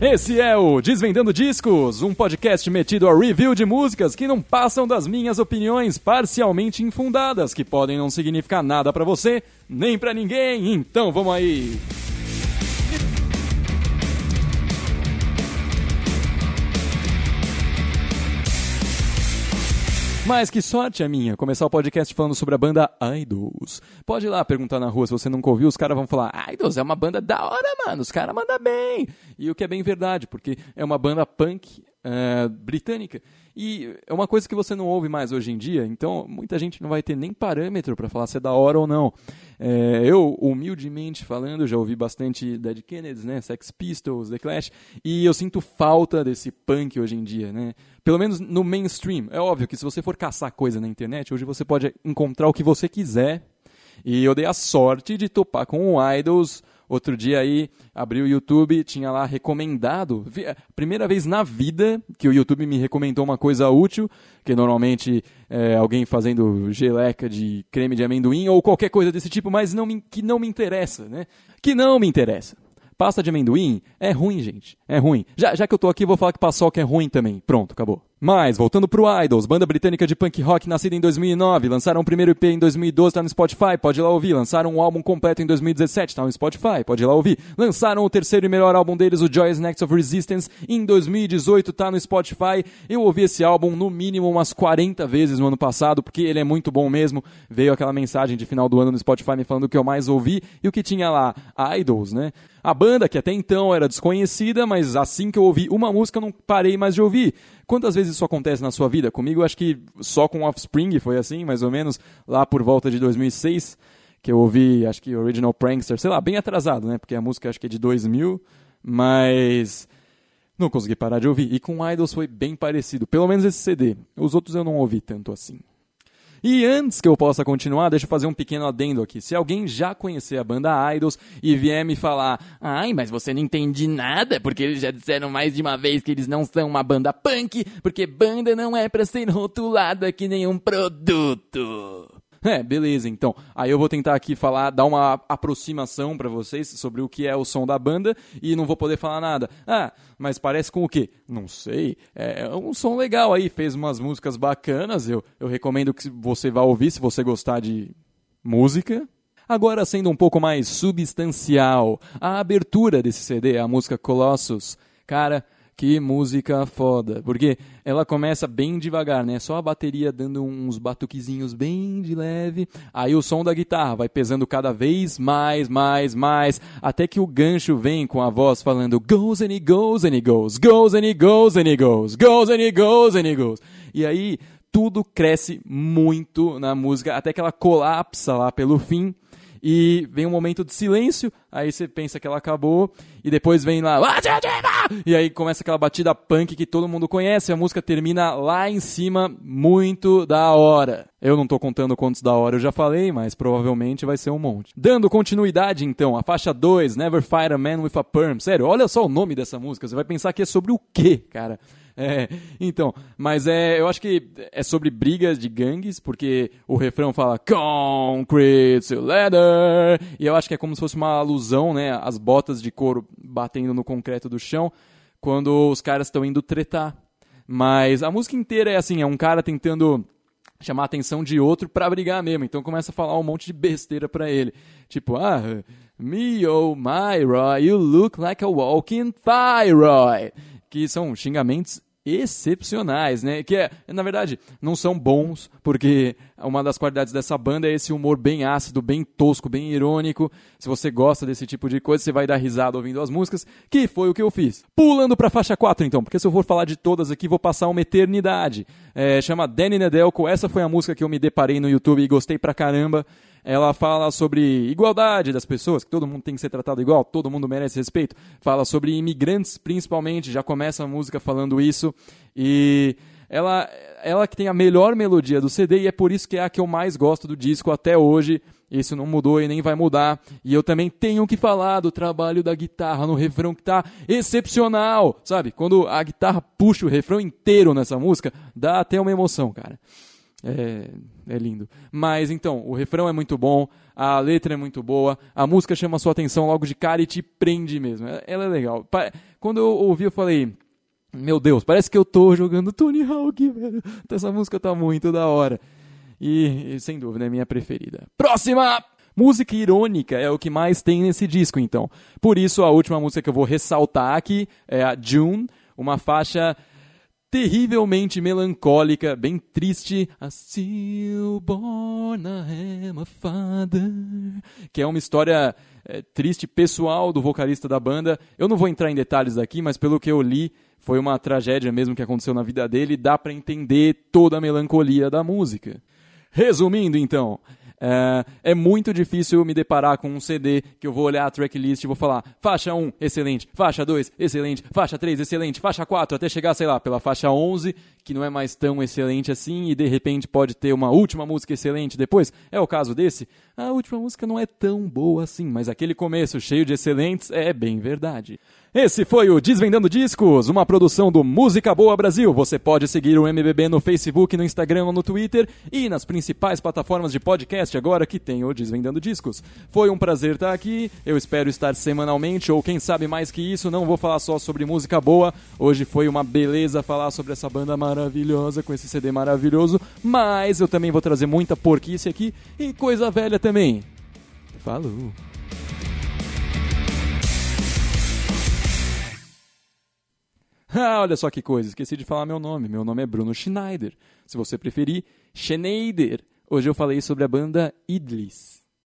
Esse é o Desvendando Discos, um podcast metido a review de músicas que não passam das minhas opiniões parcialmente infundadas, que podem não significar nada pra você, nem pra ninguém. Então vamos aí. Mas que sorte a minha, começar o podcast falando sobre a banda Idols. Pode ir lá perguntar na rua se você nunca ouviu, os caras vão falar: Idols é uma banda da hora, mano, os caras mandam bem. E o que é bem verdade, porque é uma banda punk uh, britânica. E é uma coisa que você não ouve mais hoje em dia, então muita gente não vai ter nem parâmetro para falar se é da hora ou não. É, eu, humildemente falando, já ouvi bastante Dead Kennedys, né, Sex Pistols, The Clash, e eu sinto falta desse punk hoje em dia, né? Pelo menos no mainstream. É óbvio que se você for caçar coisa na internet, hoje você pode encontrar o que você quiser. E eu dei a sorte de topar com o Idols. Outro dia aí, abri o YouTube, tinha lá recomendado. É, primeira vez na vida que o YouTube me recomendou uma coisa útil, que normalmente é alguém fazendo geleca de creme de amendoim ou qualquer coisa desse tipo, mas não me, que não me interessa, né? Que não me interessa. Pasta de amendoim é ruim, gente. É ruim. Já, já que eu tô aqui, vou falar que paçoca é ruim também. Pronto, acabou. Mas, voltando pro Idols, banda britânica de punk rock nascida em 2009, lançaram o primeiro EP em 2012, tá no Spotify, pode ir lá ouvir. Lançaram um álbum completo em 2017, tá no Spotify, pode ir lá ouvir. Lançaram o terceiro e melhor álbum deles, o Joyous Next of Resistance, em 2018, tá no Spotify. Eu ouvi esse álbum no mínimo umas 40 vezes no ano passado, porque ele é muito bom mesmo. Veio aquela mensagem de final do ano no Spotify me falando o que eu mais ouvi e o que tinha lá, Idols, né? A banda, que até então era desconhecida, mas assim que eu ouvi uma música, eu não parei mais de ouvir. Quantas vezes isso acontece na sua vida? Comigo, acho que só com Offspring foi assim, mais ou menos, lá por volta de 2006, que eu ouvi, acho que Original Prankster, sei lá, bem atrasado, né? Porque a música acho que é de 2000, mas não consegui parar de ouvir. E com Idols foi bem parecido, pelo menos esse CD. Os outros eu não ouvi tanto assim. E antes que eu possa continuar, deixa eu fazer um pequeno adendo aqui. Se alguém já conhecer a banda Idols e vier me falar, ai, mas você não entende nada, porque eles já disseram mais de uma vez que eles não são uma banda punk, porque banda não é para ser rotulada que nem um produto. É, beleza, então. Aí eu vou tentar aqui falar, dar uma aproximação para vocês sobre o que é o som da banda e não vou poder falar nada. Ah, mas parece com o quê? Não sei. É, é um som legal aí, fez umas músicas bacanas. Eu, eu recomendo que você vá ouvir se você gostar de música. Agora, sendo um pouco mais substancial, a abertura desse CD, a música Colossus, cara, que música foda. Porque ela começa bem devagar, né? Só a bateria dando uns batuquezinhos bem de leve. Aí o som da guitarra vai pesando cada vez mais, mais, mais. Até que o gancho vem com a voz falando goes and he goes and he goes, goes and he goes and he goes, goes and he goes and he goes. E aí tudo cresce muito na música até que ela colapsa lá pelo fim e vem um momento de silêncio, aí você pensa que ela acabou, e depois vem lá, e aí começa aquela batida punk que todo mundo conhece, a música termina lá em cima, muito da hora. Eu não tô contando quantos da hora eu já falei, mas provavelmente vai ser um monte. Dando continuidade então, a faixa 2, Never Fight a Man with a Perm. Sério, olha só o nome dessa música, você vai pensar que é sobre o quê, cara? É, então, mas é, eu acho que é sobre brigas de gangues, porque o refrão fala Concrete Leather, e eu acho que é como se fosse uma alusão, né, as botas de couro batendo no concreto do chão, quando os caras estão indo tretar. Mas a música inteira é assim, é um cara tentando chamar a atenção de outro para brigar mesmo. Então começa a falar um monte de besteira para ele. Tipo, ah, me oh my Roy, you look like a walking thyroid. Que são xingamentos excepcionais, né? Que é, na verdade, não são bons, porque uma das qualidades dessa banda é esse humor bem ácido, bem tosco, bem irônico. Se você gosta desse tipo de coisa, você vai dar risada ouvindo as músicas, que foi o que eu fiz. Pulando pra faixa 4, então, porque se eu for falar de todas aqui, vou passar uma eternidade. É, chama Danny Nedelko, essa foi a música que eu me deparei no YouTube e gostei pra caramba ela fala sobre igualdade das pessoas, que todo mundo tem que ser tratado igual, todo mundo merece respeito. Fala sobre imigrantes, principalmente, já começa a música falando isso. E ela, ela que tem a melhor melodia do CD e é por isso que é a que eu mais gosto do disco até hoje. Isso não mudou e nem vai mudar. E eu também tenho que falar do trabalho da guitarra no refrão que tá excepcional, sabe? Quando a guitarra puxa o refrão inteiro nessa música, dá até uma emoção, cara. É, é lindo. Mas então, o refrão é muito bom, a letra é muito boa, a música chama sua atenção logo de cara e te prende mesmo. Ela é legal. Quando eu ouvi, eu falei. Meu Deus, parece que eu tô jogando Tony Hawk, velho. Essa música tá muito da hora. E, e sem dúvida, é minha preferida. Próxima! Música irônica é o que mais tem nesse disco, então. Por isso, a última música que eu vou ressaltar aqui é a June, uma faixa terrivelmente melancólica, bem triste. A stillborn I am a father. Que é uma história é, triste pessoal do vocalista da banda. Eu não vou entrar em detalhes aqui, mas pelo que eu li, foi uma tragédia mesmo que aconteceu na vida dele. Dá para entender toda a melancolia da música. Resumindo, então, é, é, muito difícil me deparar com um CD que eu vou olhar a tracklist e vou falar faixa 1, excelente, faixa 2, excelente, faixa 3, excelente, faixa 4, até chegar, sei lá, pela faixa 11, que não é mais tão excelente assim e de repente pode ter uma última música excelente depois. É o caso desse. A última música não é tão boa assim, mas aquele começo cheio de excelentes é bem verdade. Esse foi o Desvendando Discos, uma produção do Música Boa Brasil. Você pode seguir o MBB no Facebook, no Instagram ou no Twitter e nas principais plataformas de podcast agora que tem o Desvendando Discos. Foi um prazer estar aqui, eu espero estar semanalmente ou quem sabe mais que isso, não vou falar só sobre música boa. Hoje foi uma beleza falar sobre essa banda maravilhosa com esse CD maravilhoso, mas eu também vou trazer muita porquice aqui e coisa velha também. Falou! olha só que coisa, esqueci de falar meu nome. Meu nome é Bruno Schneider. Se você preferir, Schneider. Hoje eu falei sobre a banda Idlis.